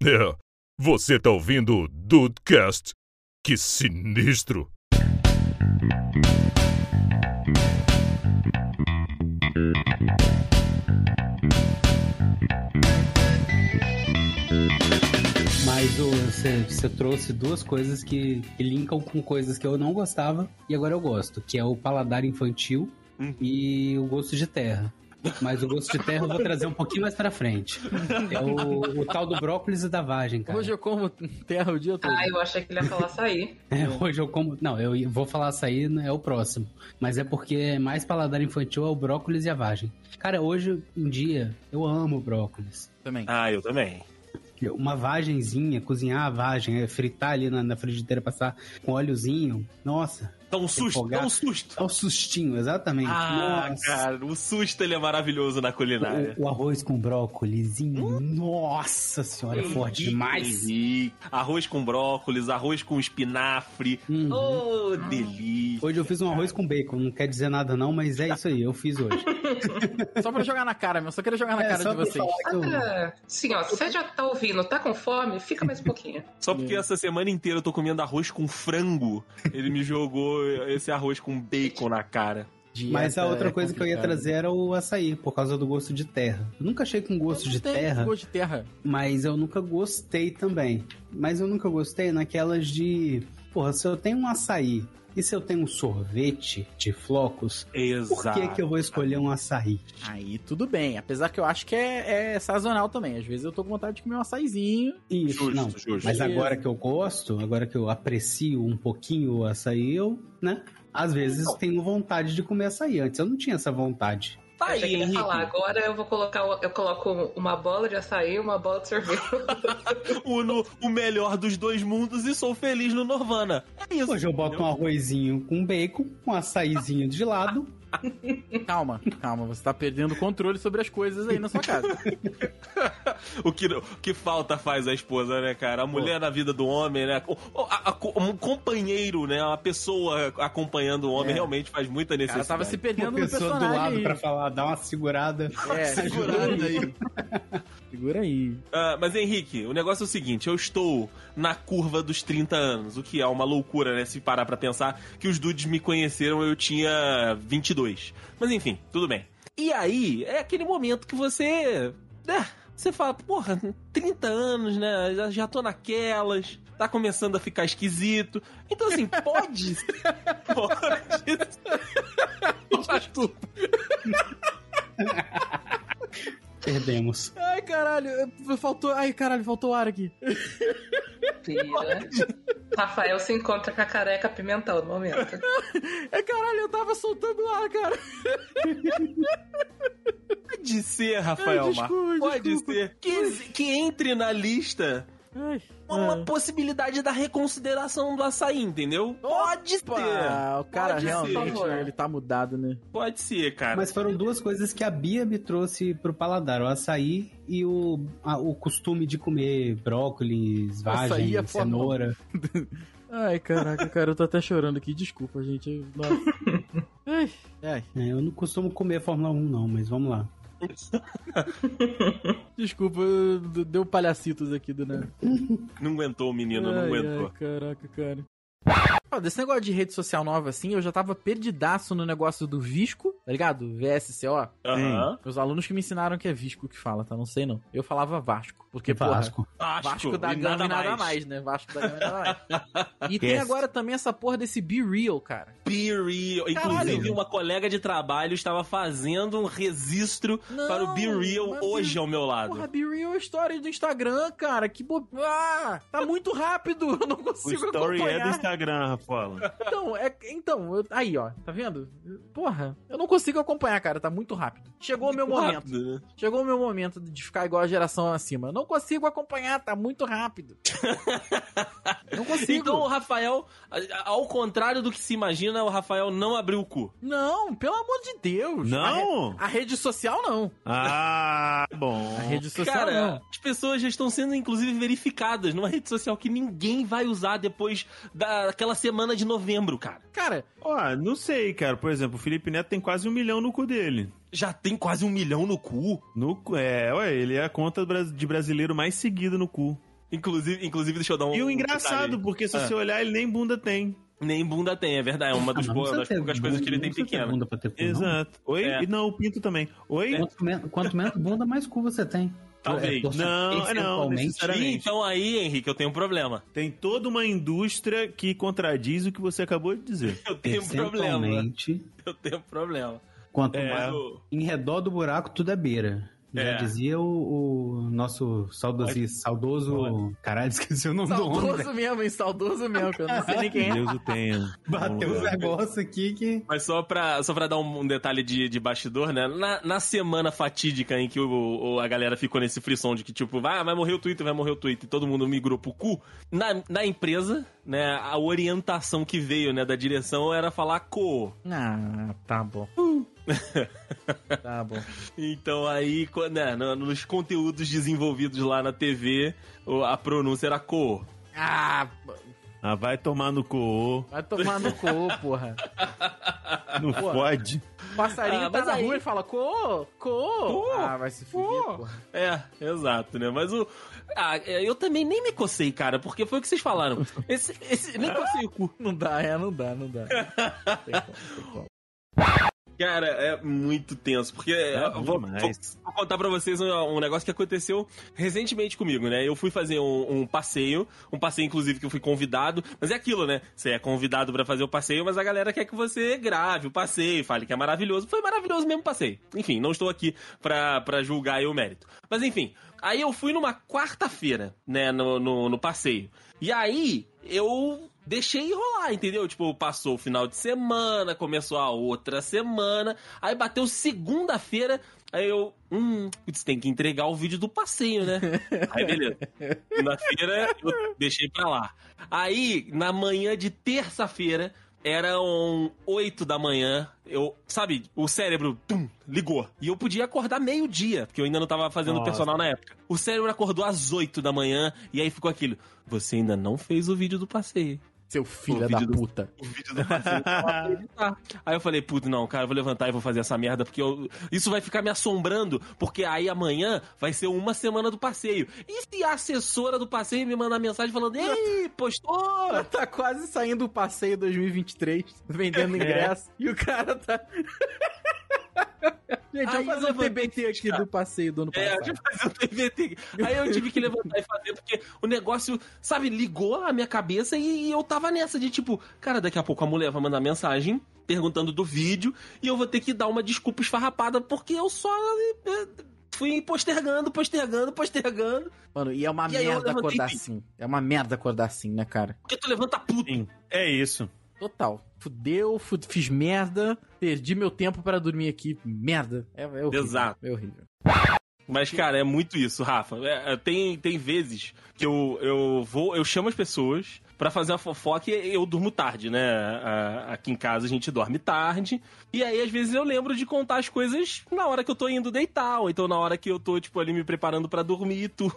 É, você tá ouvindo o Dudecast? Que sinistro! Mas você, você trouxe duas coisas que, que linkam com coisas que eu não gostava e agora eu gosto, que é o paladar infantil Hum. e o gosto de terra. Mas o gosto de terra eu vou trazer um pouquinho mais pra frente. É o, o tal do brócolis e da vagem, cara. Hoje eu como terra o dia todo. Ah, eu achei que ele ia falar açaí. É, hoje eu como. Não, eu vou falar açaí, né, é o próximo. Mas é porque é mais paladar infantil é o brócolis e a vagem. Cara, hoje em dia eu amo brócolis. Também. Ah, eu também. Uma vagenzinha, cozinhar a vagem, é, fritar ali na, na frigideira, passar com óleozinho. Nossa, Dá um susto, dá um susto. é o sustinho, exatamente. Ah, Nossa. cara, o susto ele é maravilhoso na culinária. O, o arroz com brócolizinho, nossa senhora, é forte demais. Arroz com brócolis, arroz com espinafre. Uhum. Oh, delícia. Hoje eu fiz um arroz com bacon, não quer dizer nada não, mas é isso aí, eu fiz hoje. Só pra jogar na cara, meu. Só queria jogar na É, cara de vocês. eu- Ah, sim, ó, você já tá ouvindo, tá com fome? Fica mais um pouquinho. Só porque essa semana inteira eu tô comendo arroz com frango, ele me jogou esse arroz com bacon na cara. Mas a Dieta outra é coisa que eu ia complicado. trazer era o açaí, por causa do gosto de terra. Eu nunca achei com gosto de terra, Gosto de terra. mas eu nunca gostei também. Mas eu nunca gostei naquelas de. Porra, se eu tenho um açaí e se eu tenho um sorvete de flocos, por Exato. que, que eu vou escolher um açaí? Aí tudo bem. Apesar que eu acho que é, é sazonal também. Às vezes eu tô com vontade de comer um açaizinho. Isso, Justo, não. justo. Mas agora que eu gosto, agora que eu aprecio um pouquinho o açaí, eu, né? Às vezes tenho vontade de comer açaí. Antes eu não tinha essa vontade. Tá aí, que ele ia Henrique. falar, agora eu vou colocar, eu coloco uma bola de açaí e uma bola de sorvete. Uno o melhor dos dois mundos e sou feliz no Nirvana. É isso. Hoje eu boto um arrozinho com bacon, um açaizinho de lado. Calma, calma. Você tá perdendo o controle sobre as coisas aí na sua casa. o, que, o que falta faz a esposa, né, cara? A mulher na vida do homem, né? O- o- a- a- um companheiro, né? Uma pessoa acompanhando o homem É. realmente faz muita necessidade. tava se Uma perdendo no pessoa do personagem lado aí. pra falar, dar uma segurada. É, segurando aí. Segura aí. Ah, mas Henrique, o negócio é o seguinte: eu estou na curva dos 30 anos, o que é uma loucura, né? Se parar pra pensar que os dudes me conheceram, eu tinha 22. Mas enfim, tudo bem. E aí, é aquele momento que você. né, você fala, porra, 30 anos, né? Já, já tô naquelas. Tá começando a ficar esquisito. Então, assim, pode. pode. Desculpa. Perdemos. Ai, caralho. Faltou. Ai, caralho, faltou ar aqui. Vira. Rafael se encontra com a careca pimentão no momento. É, caralho, eu tava soltando ar, cara. Pode ser, Rafael Ai, Mar. desculpa, Pode desculpa. ser. Que, que entre na lista uma ah. possibilidade da reconsideração do açaí, entendeu? Pode Opa, ser. o cara Pode realmente, né, ele tá mudado, né? Pode ser, cara. Mas foram duas coisas que a Bia me trouxe pro paladar: o açaí e o, a- o costume de comer brócolis, Açaí vagem, é cenoura. Ai, caraca, cara, eu tô até chorando aqui. Desculpa, gente. Nossa. Ai, É, eu não costumo comer Fórmula 1, não, mas vamos lá. desculpa, eu- deu palhacitos aqui do nada. Não aguentou o menino, não Ai, aguentou. ai, caraca, cara. Ó, desse negócio de rede social nova assim, eu já tava perdidaço no negócio do Visco, tá ligado? VSCO. Aham. Meus alunos que me ensinaram que é Visco que fala, tá? Não sei não. Eu falava Vasco. Porque, porra, Vasco. Vasco, Vasco da e Gama e nada mais. né? Vasco da Gama e nada mais. E tem Yes. agora também essa porra desse Be Real, cara. Be real. Inclusive, Caralho. uma colega de trabalho estava fazendo um registro Não, para o Be Real hoje Be- ao meu lado. Porra, Be Real é história do Instagram, cara. Que bo... Ah, tá muito rápido. Eu não O consigo story é acompanhar. do Instagram, Rafaela. Então, é, então eu- aí, ó, tá vendo? Porra, eu não consigo acompanhar, cara, tá muito rápido. Chegou o meu momento. Rápido, né? Chegou o meu momento de ficar igual a geração acima. Não consigo acompanhar, tá muito rápido. não consigo. Então, o Rafael, ao contrário do que se imagina, o Rafael não abriu o cu. Não, pelo amor de Deus. Não? A, re- a rede social não. Ah, bom. A rede social Cara, não. as pessoas já estão sendo, inclusive, verificadas numa rede social que ninguém vai usar depois daquela semana de novembro, cara. Cara, Ó, não sei, cara. Por exemplo, o Felipe Neto tem quase um milhão no cu dele. Já tem quase um milhão no cu. No, cu- é, ué, ele é a conta de brasileiro mais seguido no cu. Inclusive, inclusive, deixa eu dar um. E o um engraçado, detalhe. porque se Ah. você olhar, ele nem bunda tem. Nem bunda tem, é verdade. É uma dos Ah, não boas, das poucas coisas que ele tem não pequena. bunda pra ter cu, não. Exato. Oi? É. E não, o pinto também. Oi? Quanto, men- quanto menos bunda, mais cu você tem. Talvez. por- Não, não, percentualmente. necessariamente. Então aí, Henrique, eu tenho um problema. Tem toda uma indústria que contradiz o que você acabou de dizer. Eu tenho um problema. Eu tenho um problema. quanto É. mais em redor do buraco, tudo é beira. Já É. dizia o, o nosso saudosi, saudoso. Caralho, esqueci o nome do homem. Saudoso mesmo, hein? Saudoso mesmo, que eu não sei nem quem é. Deus o tenha. Bateu os negócios aqui que. Mas só pra, só pra dar um, um detalhe de, de bastidor, né? Na, na semana fatídica em que o, o- a galera ficou nesse frisson de que, tipo, vai, vai morrer o Twitter, vai morrer o Twitter, e todo mundo migrou pro cu, na, na empresa, né, a orientação que veio, né, da direção era falar co. Ah, tá bom. tá bom. Então aí, co- né, no- nos conteúdos desenvolvidos lá na TV, o- a pronúncia era co. Ah, Ah, vai tomar no co. vai tomar no cu, porra. Não Pô. pode. Passarinho Ah, tá na aí- rua e fala, co, co. Ah, vai se fuder, porra. É, exato, né? Mas o. Ah, é, eu também nem me cocei, cara, porque foi o que vocês falaram. Esse, esse, nem cocei o cu. Não dá, é, não dá, não dá. Tem como, tem como. Cara, é muito tenso, porque É vou, vou- vou contar pra vocês um, um negócio que aconteceu recentemente comigo, né? Eu fui fazer um, um passeio, um passeio inclusive que eu fui convidado, mas é aquilo, né? Você é convidado pra fazer o passeio, mas a galera quer que você grave o passeio, fale que é maravilhoso. Foi maravilhoso mesmo o passeio. Enfim, não estou aqui pra, pra julgar o mérito. Mas enfim, aí eu fui numa quarta-feira, né, no, no, no passeio. E aí, eu deixei rolar, entendeu? Tipo, passou o final de semana, começou a outra semana, aí bateu segunda-feira, aí eu, hum, putz, tem que entregar o vídeo do passeio, né? Aí beleza. Segunda-feira eu deixei pra lá. Aí, na manhã de terça-feira, eram 8 da manhã, eu, sabe, o cérebro, tum, ligou. E eu podia acordar meio-dia, porque eu ainda não tava fazendo Nossa. personal na época. O cérebro acordou às 8 da manhã, e aí ficou aquilo, você ainda não fez o vídeo do passeio. Seu filho da do- puta. O vídeo do. Aí eu falei, puto, não, cara, eu vou levantar e vou fazer essa merda, porque eu- isso vai ficar me assombrando, porque aí amanhã vai ser uma semana do passeio. E se a assessora do passeio me mandar mensagem falando, ei, postou? Tá quase saindo o passeio 2023, vendendo É. ingresso, e o cara tá... Gente, Aí fazer um levantei, TBT aqui do passeio do ano É, passado. eu que fazer um TVT. Aí eu tive que levantar e fazer, porque o negócio, sabe, ligou a minha cabeça e eu tava nessa de tipo, cara, daqui a pouco a mulher vai mandar mensagem perguntando do vídeo e eu vou ter que dar uma desculpa esfarrapada porque eu só eh, fui postergando, postergando, postergando. Mano, e é uma E merda acordar e- assim. É uma merda acordar assim, né, cara? Porque tu levanta puto. Sim, é isso. Total. Fudeu, fu- fiz merda, perdi meu tempo para dormir aqui. Merda. É, é horrível. Exato. É horrível. Mas, cara, é muito isso, Rafa. É, é, tem, tem vezes que eu, eu vou, eu chamo as pessoas pra fazer uma fofoca e eu durmo tarde, né? A- Aqui em casa a gente dorme tarde. E aí, às vezes, eu lembro de contar as coisas na hora que eu tô indo deitar, ou então na hora que eu tô, tipo, ali me preparando pra dormir e tudo.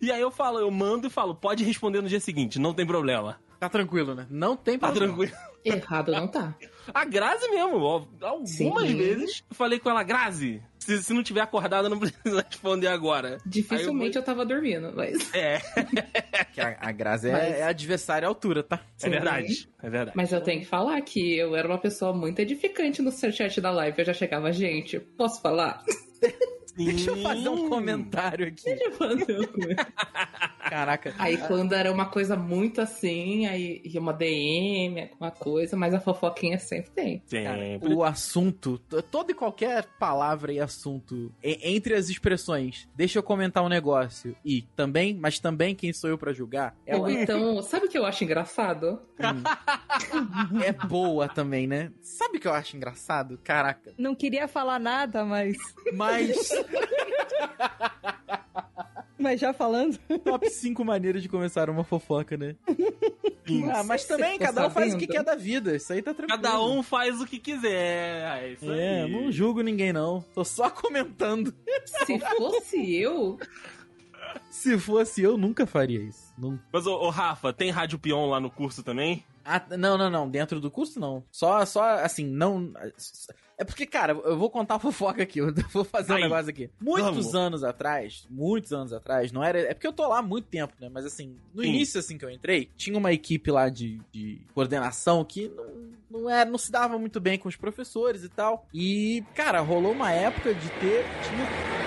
E aí eu falo, eu mando e falo, pode responder no dia seguinte, não tem problema. Tá tranquilo, né? Não tem Tá problema. tranquilo. Errado não tá. A Grazi mesmo, ó, algumas Sim. vezes eu falei com ela, Grazi, se, se não tiver acordada, não precisa responder agora. Dificilmente eu tava dormindo, mas. É, a, a Grazi é, Mas- é adversária à altura, tá? é verdade. É verdade. Mas eu tenho que falar que eu era uma pessoa muito edificante no chat da live. Eu já chegava, gente, posso falar? Deixa eu fazer um Sim. comentário aqui. Deixa eu fazer um comentário. Caraca. Aí quando era uma coisa muito assim, aí ia uma DM, alguma coisa, mas a fofoquinha sempre tem. Cara, Sempre. o assunto, toda e qualquer palavra e assunto, entre as expressões, deixa eu comentar um negócio, e também, mas também quem sou eu pra julgar, Ou ela então, sabe o que eu acho engraçado? é boa também, né? Sabe o que eu acho engraçado? Caraca. Não queria falar nada, mas. Mas, Mas já falando. top 5 maneiras de começar uma fofoca, né? Sim. Ah, mas também, cada um faz o que sabendo? quer da vida, isso aí tá tranquilo. Cada um faz o que quiser. É isso É, aí. não julgo ninguém não. Tô só comentando. Se fosse eu, Se fosse eu, nunca faria isso. Não... Mas, ô, ô, Rafa, tem Rádio Peão lá no curso também? Ah, não, não, não. Dentro do curso, não. Só, só assim, não. É porque, cara, eu vou contar a fofoca aqui. Eu vou fazer um Aí. negócio aqui. Muitos Vamos. anos atrás, muitos anos atrás, não era. É porque eu tô lá há muito tempo, né? Mas assim, no Sim. início, assim que eu entrei, tinha uma equipe lá de, de coordenação que não, não, era, não se dava muito bem com os professores e tal. E, cara, rolou uma época de ter. Tinha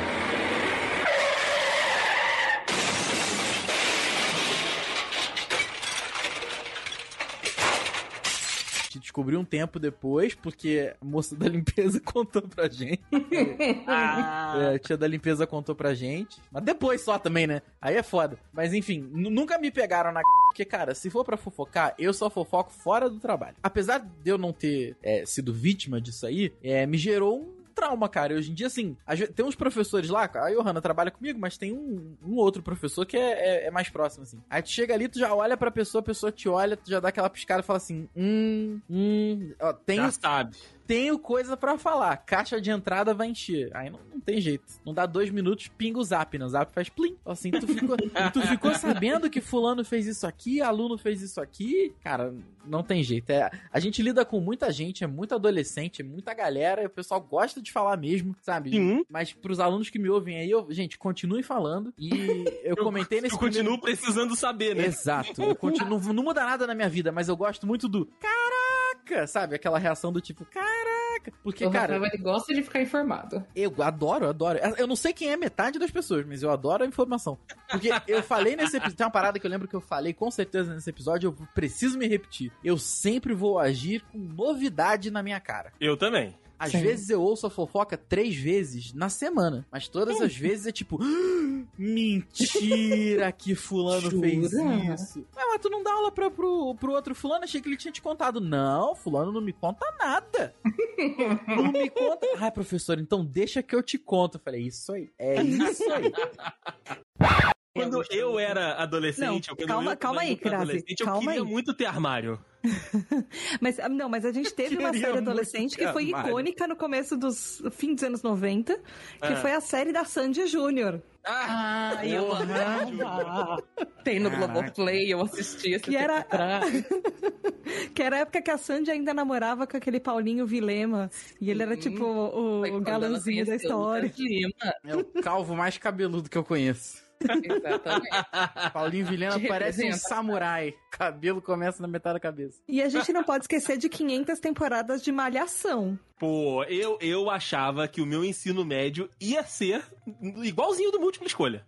gente descobriu um tempo depois, porque a moça da limpeza contou pra gente. É, a tia da limpeza contou pra gente. Mas depois só também, né? Aí é foda. Mas enfim, nu- nunca me pegaram na. Porque, cara, se for pra fofocar, eu só fofoco fora do trabalho. Apesar de eu não ter é, sido vítima disso aí, é, me gerou um trauma, cara. Hoje em dia, assim, tem uns professores lá, a Johanna trabalha comigo, mas tem um, um outro professor que é, é- é mais próximo, assim. Aí tu chega ali, tu já olha pra pessoa, a pessoa te olha, tu já dá aquela piscada e fala assim, hum, hum, ó, tenho, Já sabe. Tenho coisa pra falar. Caixa de entrada vai encher. Aí não, não tem jeito. Não dá dois minutos, pinga o zap, né? O zap faz plim. Assim, tu ficou, tu ficou sabendo que fulano fez isso aqui, aluno fez isso aqui. Cara, não tem jeito. É, a gente lida com muita gente, é muito adolescente, é muita galera, e o pessoal gosta de falar mesmo, sabe? Sim. Mas pros alunos que me ouvem aí, eu, gente, continue falando. E eu comentei nesse Eu primeiro- continuo precisando saber, né? Exato. Eu continuo, não muda nada na minha vida, mas eu gosto muito do caraca, sabe? Aquela reação do tipo, caraca. Porque, o cara, Rafael ele gosta de ficar informado. eu adoro, eu adoro. Eu não sei quem é metade das pessoas, mas eu adoro a informação. Porque eu falei nesse episódio, tem uma parada que eu lembro que eu falei com certeza nesse episódio, eu preciso me repetir. Eu sempre vou agir com novidade na minha cara. Eu também. Às Sim. vezes eu ouço a fofoca três vezes na semana, mas todas as vezes é tipo, "Ah, mentira que fulano fez isso. Ué, mas tu não dá aula pra, pro, pro outro fulano? Achei que ele tinha te contado. Não, fulano não me conta nada. não me conta. Ai, professor, então deixa que eu te conto. Eu falei, isso aí, é isso aí. Quando eu era adolescente, Não, quando calma- eu calma aí, era Crase, adolescente, eu calma queria aí. muito ter armário. Mas, ah, não, mas a gente teve uma série adolescente que foi armário. icônica no começo dos fim dos anos 90, que Ah. foi a série da Sandy Júnior. Ah, eu amava. Tem no Caraca. Globoplay, eu assisti esse Que era, que era a época que a Sandy ainda namorava com aquele Paulinho Vilema. E ele era tipo o, o galãzinho da história. Lima. É o calvo mais cabeludo que eu conheço. Exatamente. Paulinho Vilhena parece um samurai. Cabelo começa na metade da cabeça. E a gente não pode esquecer de 500 temporadas de Malhação. Pô, eu, eu achava que o meu ensino médio ia ser igualzinho do múltipla escolha.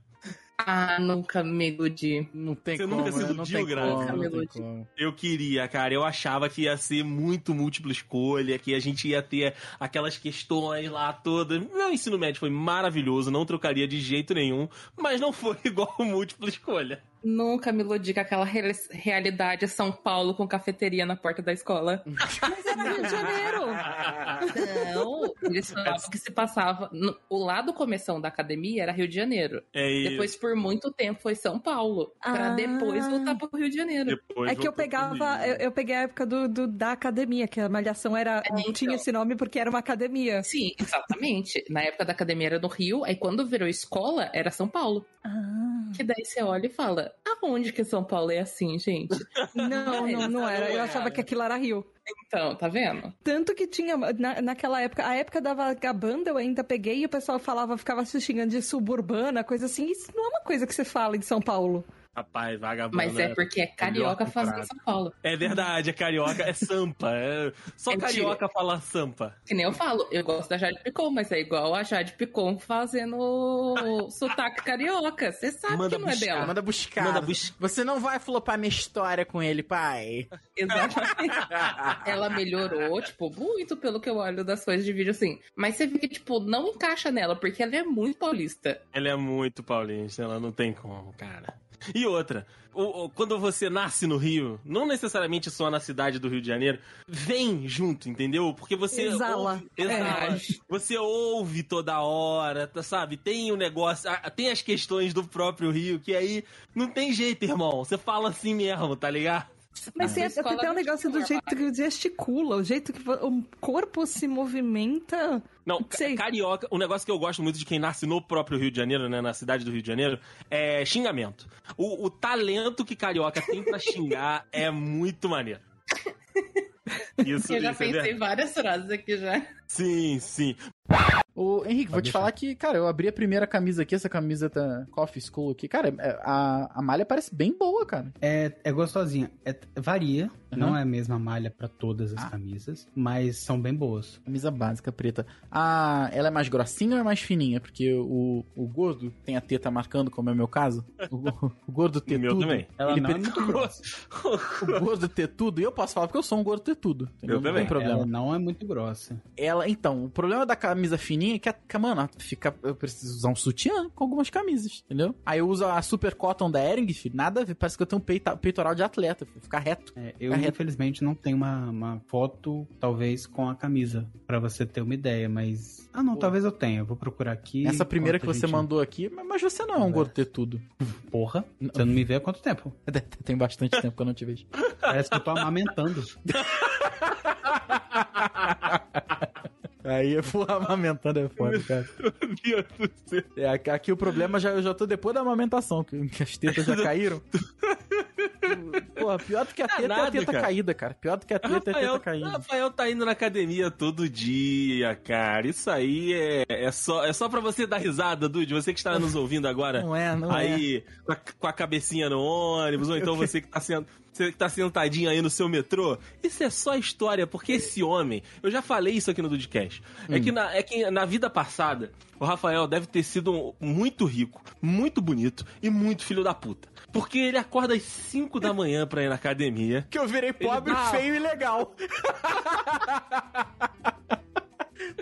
Ah, nunca me iludi. Não tem Você como, nunca se né? iludiu, Grazi? não tem Iludiu. como. Eu queria, cara. Eu achava que ia ser muito múltipla escolha, que a gente ia ter aquelas questões lá todas. Meu ensino médio foi maravilhoso, não trocaria de jeito nenhum, mas não foi igual múltipla escolha. Nunca me iludi com aquela re- realidade São Paulo com cafeteria na porta da escola. Mas era Rio de Janeiro. Não, eles falavam que se passava. no- o lado começão da academia era Rio de Janeiro. É isso. Depois, por muito tempo, foi São Paulo. Pra Ah. depois voltar pro Rio de Janeiro. Depois É que eu pegava, eu, eu peguei a época do, do- da academia, que a Malhação era, então. tinha esse nome porque era uma academia. Sim, exatamente. Na época da academia era no Rio, aí quando virou escola, era São Paulo. Ah. Que daí você olha e fala: aonde que São Paulo é assim, gente? Não, não, não era. Eu achava que aquilo era Rio. Então, tá vendo? Tanto que tinha, na, naquela época, a época da vagabanda eu ainda peguei e o pessoal falava, ficava se xingando de suburbana, coisa assim. Isso não é uma coisa que você fala em São Paulo. Rapaz, vagabundo. Mas é porque é carioca Melhor fazendo comparado. São Paulo. É verdade, é carioca, é sampa. é- Só É carioca fala sampa. Que nem eu falo, eu gosto da Jade Picon, mas é igual a Jade Picon fazendo sotaque carioca. Você sabe Manda que não é buscar, dela. Manda buscar. Manda bus- Você não vai flopar minha história com ele, pai. Exatamente. ela melhorou, tipo, muito pelo que eu olho das coisas de vídeo, assim. Mas você vê que, tipo, não encaixa nela, porque ela é muito paulista. Ela é muito paulista, ela não tem como, cara. E outra, o- o- quando você nasce no Rio, não necessariamente só na cidade do Rio de Janeiro, vem junto, entendeu? Porque você Exala. ouve, exala. É. Você ouve toda hora, tá, sabe? Tem o negócio, ah, tem as questões do próprio Rio, que aí não tem jeito, irmão. Você fala assim mesmo, tá ligado? Mas tem A até, não negócio do jeito que gesticula, o jeito que o corpo se movimenta. Não, Sei. carioca, um negócio que eu gosto muito de quem nasce no próprio Rio de Janeiro, né, na cidade do Rio de Janeiro, é xingamento. O, o talento que carioca tem pra xingar é muito maneiro. Isso, Eu já isso é pensei verdade. várias frases aqui já. Sim, sim. Ô, Henrique, vou te deixar. falar que, cara, eu abri a primeira camisa aqui, essa camiseta Coffee School aqui. Cara, é- a, a malha parece bem boa, cara. É, é gostosinha. É- varia. Uhum. Não é a mesma malha pra todas as Ah. camisas, mas são bem boas. Camisa básica preta. Ah, ela é mais grossinha ou é mais fininha? Porque o, o gordo tem a teta marcando, como é o meu caso. O, o gordo O meu tudo. também. Ela ele não é muito grossa. O gordo ter tudo, e eu posso falar porque eu sou um gordo ter tudo. entendeu? Eu não também. tem problema. Ela não é muito grossa. Ela, então, o problema da camisa fininha que, a, que, mano, fica, eu preciso usar um sutiã com algumas camisas, entendeu? Aí eu uso a Super Cotton da Ering, filho, nada a ver, parece que eu tenho um peita- peitoral de atleta, filho, ficar reto. É, eu, infelizmente, não tenho uma, uma foto, talvez, com a camisa, pra você ter uma ideia, mas... Ah, não, Pô. talvez eu tenha. Eu vou procurar aqui. Essa primeira que você gente- mandou aqui, mas você não é um tudo. Porra, você não me vê há quanto tempo? Tem bastante tempo que eu não te vejo. Parece que eu tô amamentando. Aí eu fui amamentando é foda, cara. Meu Deus do céu. É, aqui, o problema já, eu já tô depois da amamentação, que, que as tetas já caíram. Porra, pior do que a teta é a teta cara. caída, cara. Pior do que a teta é a teta Rafael, caída. Rafael tá indo na academia todo dia, cara. Isso aí é, é, só, é só pra você dar risada, Dude. Você que está nos ouvindo agora. Não é, não é. aí, com a, com a cabecinha no ônibus, ou então você que tá sendo. Você que tá sentadinho aí no seu metrô, isso é só história, porque esse homem, eu já falei isso aqui no Dudcast, é, Hum. que na, é que na vida passada, o Rafael deve ter sido muito rico, muito bonito e muito filho da puta. Porque ele acorda às 5 da manhã pra ir na academia. Que eu virei pobre, feio e legal.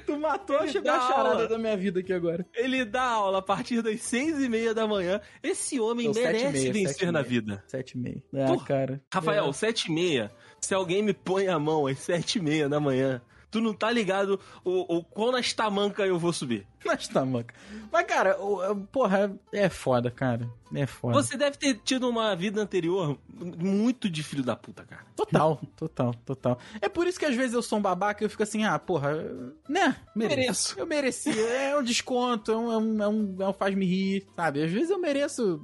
tu matou a Ele dá a charada aula. da minha vida aqui agora. Ele dá aula a partir das seis e meia da manhã. Esse homem Não, merece meia, vencer sete e na meia. vida. Sete e meio. Ah, Porra. cara. Rafael, É. sete e meia. Se alguém me põe a mão às sete e meia da manhã, tu não tá ligado o, o quão nas tamancas eu vou subir. Mas tá, manca. Mas, cara, o- porra, é foda, cara. É foda. Você deve ter tido uma vida anterior muito de filho da puta, cara. Total, total, total. É por isso que às vezes eu sou um babaca e eu fico assim, ah, porra, né? Mereço. Eu mereci. É um desconto, é um, é um, é um, é um faz-me rir, sabe? Às vezes eu mereço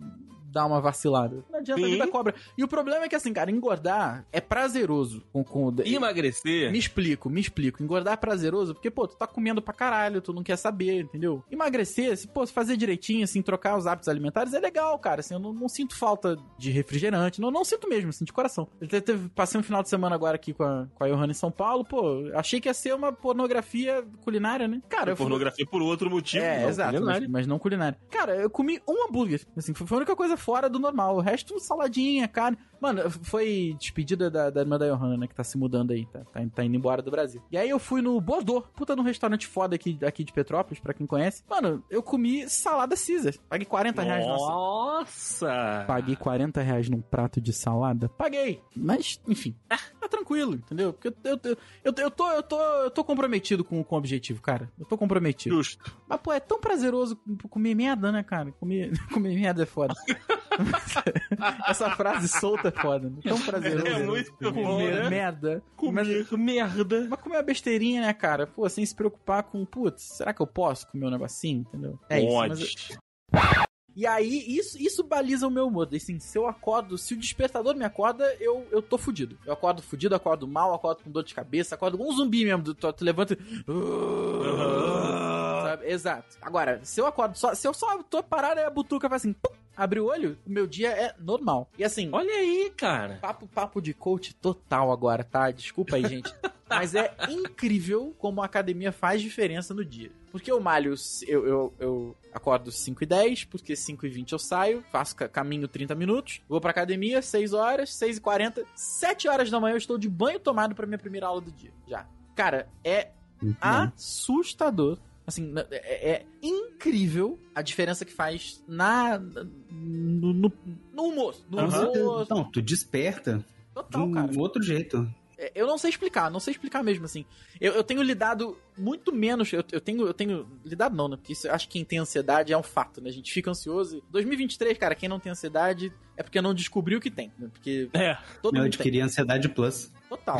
dar uma vacilada. Não adianta, a Sim. vida cobra. E o problema é que, assim, cara, engordar é prazeroso. Com, com, Emagrecer. Me explico, me explico. Engordar é prazeroso porque, pô, tu tá comendo pra caralho, tu não quer saber, entendeu? Emagrecer, se, pô, se fazer direitinho, assim, trocar os hábitos alimentares é legal, cara. Assim, eu não, não sinto falta de refrigerante, não, não sinto mesmo, assim, de coração. Eu te- teve, passei um final de semana agora aqui com a, com a Johanna em São Paulo, pô, achei que ia ser uma pornografia culinária, né? Cara, eu fui- pornografia por outro motivo. é, não, exato, mas, mas não culinária. Cara, eu comi um hambúrguer. Assim, foi foi a única coisa fora do normal. O resto, saladinha, carne. Mano, foi despedida da, da irmã da Johanna, né? Que tá se mudando aí, tá, tá, tá indo embora do Brasil. E aí eu fui no Bordeaux, puta num restaurante foda aqui, aqui de Petrópolis, pra quem conhece. Mano, eu comi salada Caesar. Paguei 40 reais nossa. Nossa! Paguei 40 reais num prato de salada? Paguei. Mas, enfim, tá tranquilo, entendeu? Porque eu, eu, eu, eu, tô, eu, tô, eu tô comprometido com, com o objetivo, cara. Eu tô comprometido. Justo. Mas, pô, é tão prazeroso comer merda, né, cara? Comer, comer merda é foda. Essa frase solta é foda. Né? Tão prazeroso. É muito comer bom, né? merda. Comer merda. Mas comer uma besteirinha, né, cara? Pô, sem se preocupar com, putz, será que eu posso comer um negocinho, entendeu? É isso. Pode. mas- E aí, isso, isso baliza o meu humor. Assim, se eu acordo, se o despertador me acorda, eu, eu tô fudido. Eu acordo fudido, acordo mal, acordo com dor de cabeça, acordo com um zumbi mesmo. Tu, tu levanta e... Sabe? Exato. Agora, se eu acordo só, se eu só tô parado, aí a butuca faz assim, pum, abre o olho, o meu dia é normal. E assim, Olha aí, cara. Papo, papo de coach total agora, tá? Desculpa aí, gente. Mas é incrível como a academia faz diferença no dia. Porque eu malho, eu, eu, eu acordo 5 e 10, porque 5 e 20 eu saio, faço ca- caminho 30 minutos, vou pra academia, 6 horas, 6 e 40, 7 horas da manhã eu estou de banho tomado pra minha primeira aula do dia. Já. Cara, é bom. assustador. Assim, na- é, é incrível a diferença que faz na no, no, no humor. No humor Não, tu desperta de total, um cara. outro jeito. É, Eu não sei explicar, não sei explicar mesmo, assim. Eu, eu tenho lidado muito menos. Eu, eu tenho. Eu tenho. Lidado não, né? Porque isso, eu acho que quem tem ansiedade é um fato, né? A gente fica ansioso. 2023, cara, quem não tem ansiedade é porque não descobriu que tem, né? Porque É. todo Eu mundo tem. adquiri ansiedade plus. Total.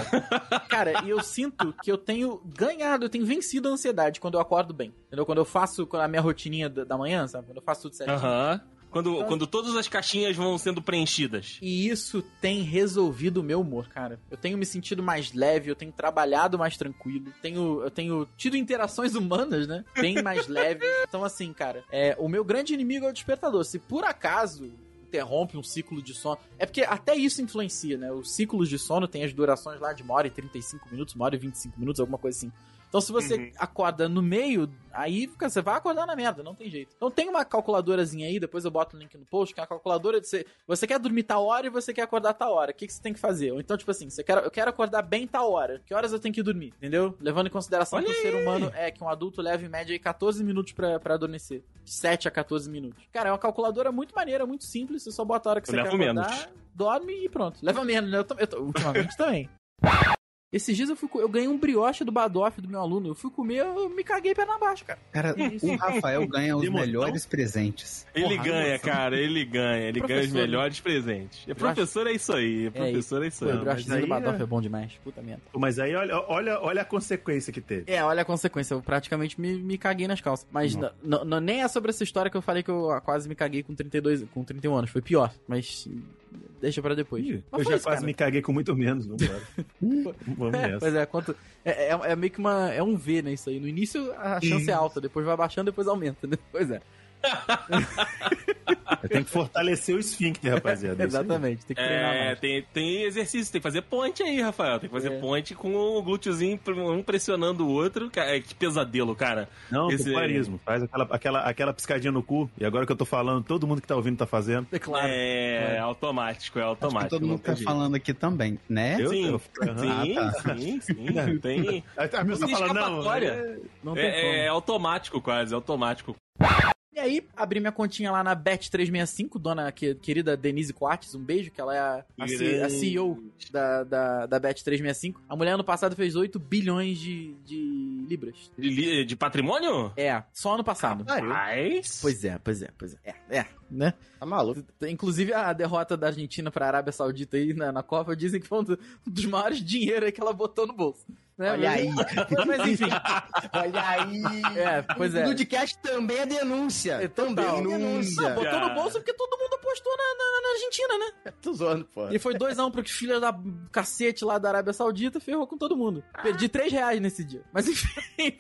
Cara, e eu sinto que eu tenho ganhado, eu tenho vencido a ansiedade quando eu acordo bem. Entendeu? Quando eu faço a minha rotininha da da manhã, sabe? Quando eu faço tudo certinho. Aham. Quando, quando todas as caixinhas vão sendo preenchidas. E isso tem resolvido o meu humor, cara. Eu tenho me sentido mais leve, eu tenho trabalhado mais tranquilo, tenho, eu tenho tido interações humanas, né? Bem mais leves. Então, assim, cara, é, o meu grande inimigo é o despertador. Se por acaso interrompe um ciclo de sono. É porque até isso influencia, né? Os ciclos de sono tem as durações lá de uma hora e 35 minutos, uma hora e 25 minutos, alguma coisa assim. Então, se você Uhum. acorda no meio, aí fica- você vai acordar na merda, não tem jeito. Então, tem uma calculadorazinha aí, depois eu boto o link no post, que é a calculadora de você, você quer dormir tal hora e você quer acordar tal hora. O que, que você tem que fazer? Ou então, tipo assim, você quer, eu quero acordar bem tal hora. Que horas eu tenho que dormir? Entendeu? Levando em consideração Olha que o ser aí. humano é que um adulto leva em média aí 14 minutos pra, pra adormecer. De 7 a 14 minutos. Cara, é uma calculadora muito maneira, muito simples. Você só bota a hora que Eu você quer acordar, menos. dorme e pronto. Leva menos, né? Eu, tam- eu tô- ultimamente também. Esses dias eu, fui, eu ganhei um brioche do Badoff do meu aluno. Eu fui comer, eu me caguei perna abaixo, cara. Cara, o Rafael ganha os Demotão? melhores presentes. Ele Porra, ganha, nossa. cara, ele ganha. Ele ganha os Professor, melhores presentes. E professor é isso aí, professor é isso Pô, aí. o briochezinho do Badoff é- é bom demais. Puta merda. Mas aí olha, olha, olha a consequência que teve. É, olha a consequência. Eu praticamente me, me caguei nas calças. Mas Não. nem é sobre essa história que eu falei que eu quase me caguei com 32, com 31 anos. Foi pior. Mas deixa pra depois. Ih, eu já isso, quase cara. me caguei com muito menos. Vambora. Vamos É, nessa. pois é, quanto. É, é, é meio que uma. É um V, né? Isso aí. No início a chance é alta, depois vai baixando, depois aumenta, né? Pois é. Eu tenho que fortalecer o esfíncter, rapaziada. É. Exatamente, tem que treinar É, mais. tem, tem exercício, tem que fazer ponte aí, Rafael. Tem que fazer É. ponte com o glúteozinho um pressionando o outro. Cara, que pesadelo, cara. Não, Esse- popularismo. Faz aquela, aquela, aquela piscadinha no cu. E agora que eu tô falando, todo mundo que tá ouvindo tá fazendo. É claro. É, claro. automático, é Acho que automático. todo mundo tá tem falando aqui também, né? Eu? Sim, Eu- sim, Ah, tá. sim, sim. Tem, Aí a pessoa tem fala, não. é- tem. É, é automático quase, é automático. E aí, abri minha continha lá na Bet365, dona que- querida Denise Coates, um beijo, que ela é a, a C- a CEO da, da, da Bet365. A mulher ano passado fez 8 bilhões de, de libras. De, de patrimônio? É, só ano passado. Mas... Pois é, pois é, pois é. É, é, né? Tá maluco. Inclusive a derrota da Argentina pra Arábia Saudita aí na, na Copa dizem que foi um do- um dos maiores dinheiros aí que ela botou no bolso. Né? Olha Mas- aí. Mas enfim, Olha aí. é, pois é. O Nudcast também é denúncia. É, também é denúncia. Não, botou no bolso porque todo mundo apostou na, na- na Argentina, né? Tô zoando, pô. E foi 2x1 um pro filho da cacete lá da Arábia Saudita, ferrou com todo mundo. Perdi 3 reais nesse dia. Mas enfim.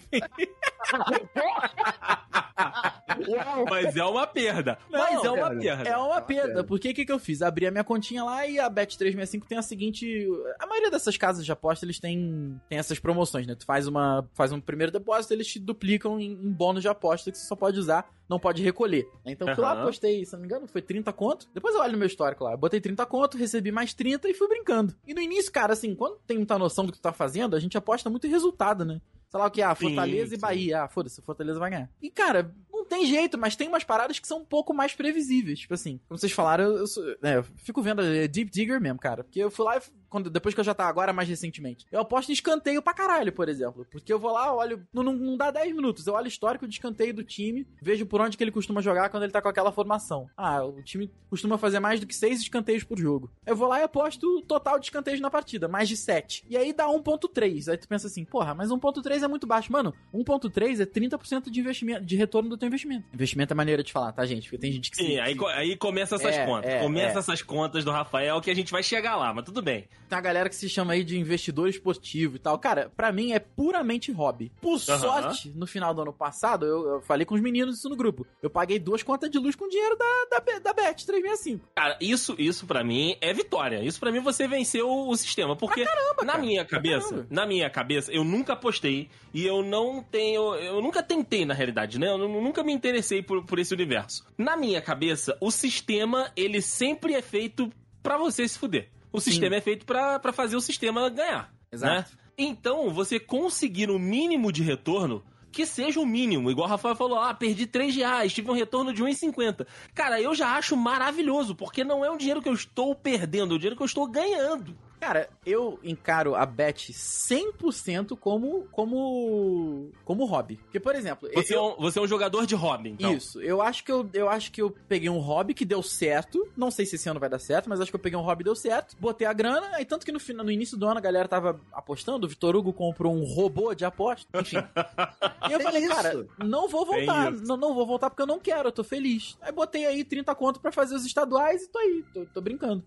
Mas é uma perda. Mas é uma perda. É uma perda, porque o que, que eu fiz? Abri a minha continha lá e a Bet365 tem a seguinte. A maioria dessas casas de aposta, eles têm, têm essas promoções, né? Tu faz, uma, faz um primeiro depósito, eles te duplicam em, em bônus de aposta que você só pode usar, não pode recolher. Então fui lá, apostei, se não me engano, foi 30 conto. Depois eu olho no meu histórico lá. Eu botei 30 conto, recebi mais 30 e fui brincando. E no início, cara, assim, quando tem muita noção do que tu tá fazendo, a gente aposta muito em resultado, né? Sei lá o que, ah, Sim, Fortaleza sim. e Bahia. Ah, foda-se, Fortaleza vai ganhar. E, cara, não tem jeito, mas tem umas paradas que são um pouco mais previsíveis. Tipo assim, como vocês falaram, eu, eu sou- né, eu fico vendo é, Deep Digger mesmo, cara. Porque eu fui lá, e, quando, depois que eu já tava agora, mais recentemente, eu aposto em escanteio pra caralho, por exemplo. Porque eu vou lá, olho, não, não, não dá 10 minutos, eu olho o histórico de escanteio do time, vejo por onde que ele costuma jogar quando ele tá com aquela formação. Ah, o time costuma fazer mais do que 6 escanteios por jogo. Eu vou lá e aposto o total de escanteios na partida, mais de 7. E aí dá 1.3. Aí tu pensa assim, porra, mas 1.3 é muito baixo. Mano, 1.3 é 30% de investimento, de retorno do teu investimento. Investimento é maneira de falar, tá, gente? Porque tem gente que Sim, se- aí, aí começa essas É, contas. é, começa é. essas contas do Rafael que a gente vai chegar lá, mas tudo bem. Tem a galera que se chama aí de investidor esportivo e tal. Cara, pra mim é puramente hobby. Por sorte, no final do ano passado, eu, eu falei com os meninos isso no grupo. Eu paguei duas contas de luz com dinheiro da, da, da Bet 365. Cara, isso, isso para mim é vitória. Isso pra mim você venceu o sistema. Porque na cara. minha cabeça, caramba. na minha cabeça, eu nunca apostei e eu não tenho. Eu nunca tentei, na realidade, né? Eu nu- nunca me interessei por, por esse universo. Na minha cabeça, o sistema, ele sempre é feito pra você se fuder. O sistema é feito pra pra fazer o sistema ganhar. Exato. Né? Então, você conseguir o mínimo de retorno. Que seja o mínimo, igual o Rafael falou, ah, perdi 3 reais, tive um retorno de 1,50. Cara, eu já acho maravilhoso, porque não é um dinheiro que eu estou perdendo, é um dinheiro que eu estou ganhando. Cara, eu encaro a bet 100% como como como hobby. Porque, por exemplo, Você, eu- é um, você é um jogador de hobby, então. Isso, eu acho que eu, eu acho que eu peguei um hobby que deu certo. Não sei se esse ano vai dar certo, mas acho que eu peguei um hobby e deu certo. Botei a grana, aí tanto que no, final, no início do ano a galera tava apostando, o Vitor Hugo comprou um robô de aposta, enfim. e eu Tem falei, isso. cara, não vou voltar, isso. não, não vou voltar porque eu não quero, eu tô feliz. Aí botei aí 30 conto pra fazer os estaduais e tô aí, tô, tô brincando.